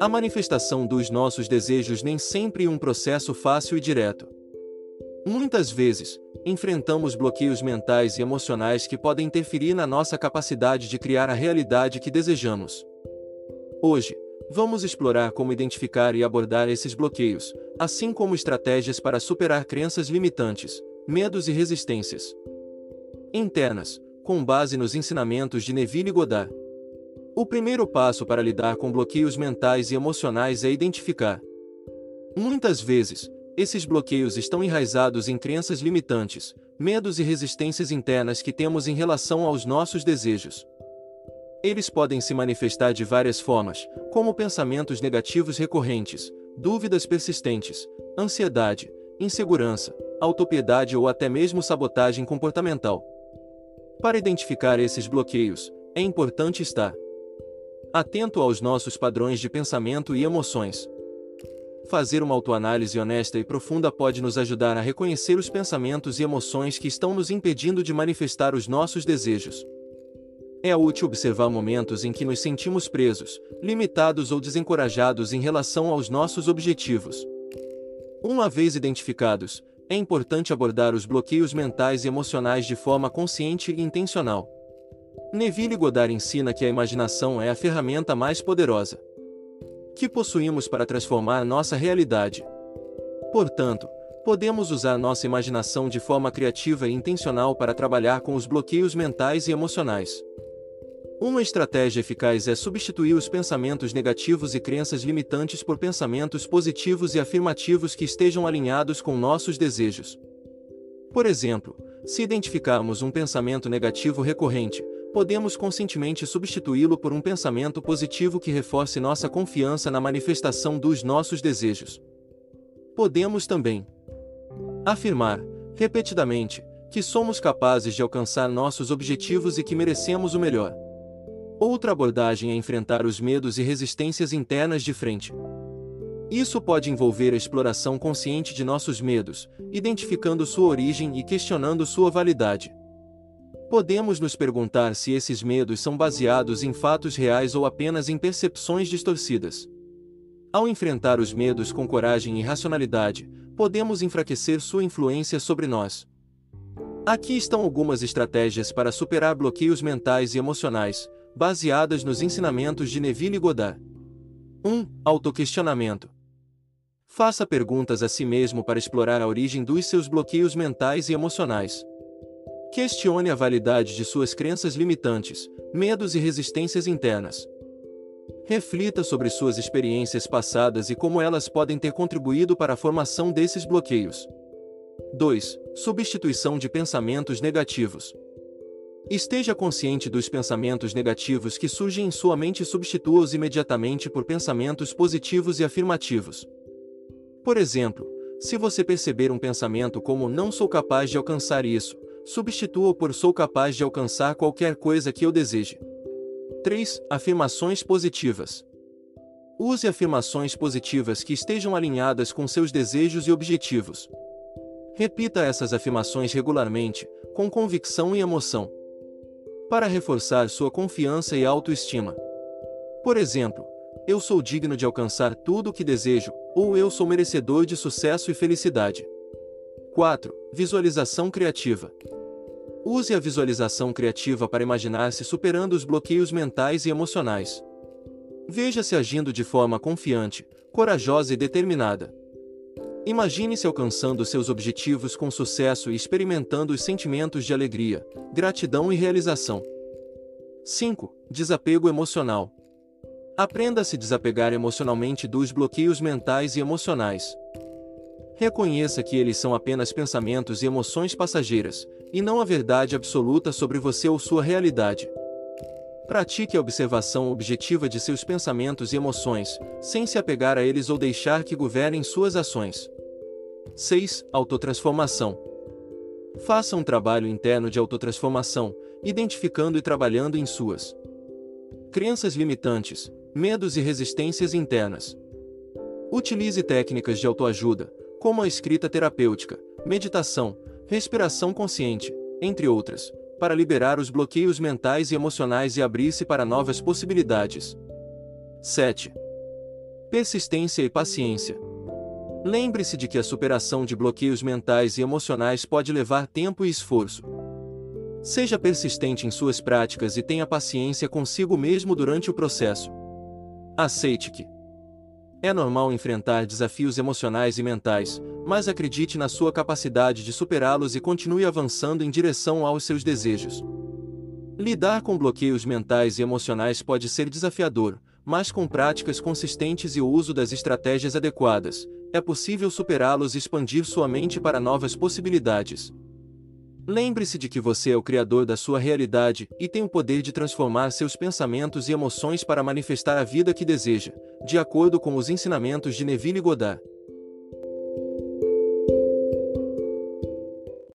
A manifestação dos nossos desejos nem sempre é um processo fácil e direto. Muitas vezes, enfrentamos bloqueios mentais e emocionais que podem interferir na nossa capacidade de criar a realidade que desejamos. Hoje, vamos explorar como identificar e abordar esses bloqueios, assim como estratégias para superar crenças limitantes, medos e resistências internas, com base nos ensinamentos de Neville Goddard. O primeiro passo para lidar com bloqueios mentais e emocionais é identificar. Muitas vezes, esses bloqueios estão enraizados em crenças limitantes, medos e resistências internas que temos em relação aos nossos desejos. Eles podem se manifestar de várias formas, como pensamentos negativos recorrentes, dúvidas persistentes, ansiedade, insegurança, autopiedade ou até mesmo sabotagem comportamental. Para identificar esses bloqueios, é importante estar atento aos nossos padrões de pensamento e emoções. Fazer uma autoanálise honesta e profunda pode nos ajudar a reconhecer os pensamentos e emoções que estão nos impedindo de manifestar os nossos desejos. É útil observar momentos em que nos sentimos presos, limitados ou desencorajados em relação aos nossos objetivos. Uma vez identificados, é importante abordar os bloqueios mentais e emocionais de forma consciente e intencional. Neville Goddard ensina que a imaginação é a ferramenta mais poderosa que possuímos para transformar nossa realidade. Portanto, podemos usar nossa imaginação de forma criativa e intencional para trabalhar com os bloqueios mentais e emocionais. Uma estratégia eficaz é substituir os pensamentos negativos e crenças limitantes por pensamentos positivos e afirmativos que estejam alinhados com nossos desejos. Por exemplo, se identificarmos um pensamento negativo recorrente, podemos conscientemente substituí-lo por um pensamento positivo que reforce nossa confiança na manifestação dos nossos desejos. Podemos também afirmar, repetidamente, que somos capazes de alcançar nossos objetivos e que merecemos o melhor. Outra abordagem é enfrentar os medos e resistências internas de frente. Isso pode envolver a exploração consciente de nossos medos, identificando sua origem e questionando sua validade. Podemos nos perguntar se esses medos são baseados em fatos reais ou apenas em percepções distorcidas. Ao enfrentar os medos com coragem e racionalidade, podemos enfraquecer sua influência sobre nós. Aqui estão algumas estratégias para superar bloqueios mentais e emocionais, baseadas nos ensinamentos de Neville Goddard. 1. Autoquestionamento. Faça perguntas a si mesmo para explorar a origem dos seus bloqueios mentais e emocionais. Questione a validade de suas crenças limitantes, medos e resistências internas. Reflita sobre suas experiências passadas e como elas podem ter contribuído para a formação desses bloqueios. 2. Substituição de pensamentos negativos. Esteja consciente dos pensamentos negativos que surgem em sua mente e substitua-os imediatamente por pensamentos positivos e afirmativos. Por exemplo, se você perceber um pensamento como não sou capaz de alcançar isso, substitua-o por sou capaz de alcançar qualquer coisa que eu deseje. 3. Afirmações positivas. Use afirmações positivas que estejam alinhadas com seus desejos e objetivos. Repita essas afirmações regularmente, com convicção e emoção para reforçar sua confiança e autoestima. Por exemplo, eu sou digno de alcançar tudo o que desejo, ou eu sou merecedor de sucesso e felicidade. 4. Visualização criativa. Use a visualização criativa para imaginar-se superando os bloqueios mentais e emocionais. Veja-se agindo de forma confiante, corajosa e determinada. Imagine-se alcançando seus objetivos com sucesso e experimentando os sentimentos de alegria, gratidão e realização. 5. Desapego emocional. Aprenda a se desapegar emocionalmente dos bloqueios mentais e emocionais. Reconheça que eles são apenas pensamentos e emoções passageiras, e não a verdade absoluta sobre você ou sua realidade. Pratique a observação objetiva de seus pensamentos e emoções, sem se apegar a eles ou deixar que governem suas ações. 6. Autotransformação. Faça um trabalho interno de autotransformação, identificando e trabalhando em suas crenças limitantes, medos e resistências internas. Utilize técnicas de autoajuda, como a escrita terapêutica, meditação, respiração consciente, entre outras, para liberar os bloqueios mentais e emocionais e abrir-se para novas possibilidades. 7. Persistência e paciência. Lembre-se de que a superação de bloqueios mentais e emocionais pode levar tempo e esforço. Seja persistente em suas práticas e tenha paciência consigo mesmo durante o processo. Aceite que é normal enfrentar desafios emocionais e mentais, mas acredite na sua capacidade de superá-los e continue avançando em direção aos seus desejos. Lidar com bloqueios mentais e emocionais pode ser desafiador, mas com práticas consistentes e o uso das estratégias adequadas, é possível superá-los e expandir sua mente para novas possibilidades. Lembre-se de que você é o criador da sua realidade e tem o poder de transformar seus pensamentos e emoções para manifestar a vida que deseja, de acordo com os ensinamentos de Neville Goddard.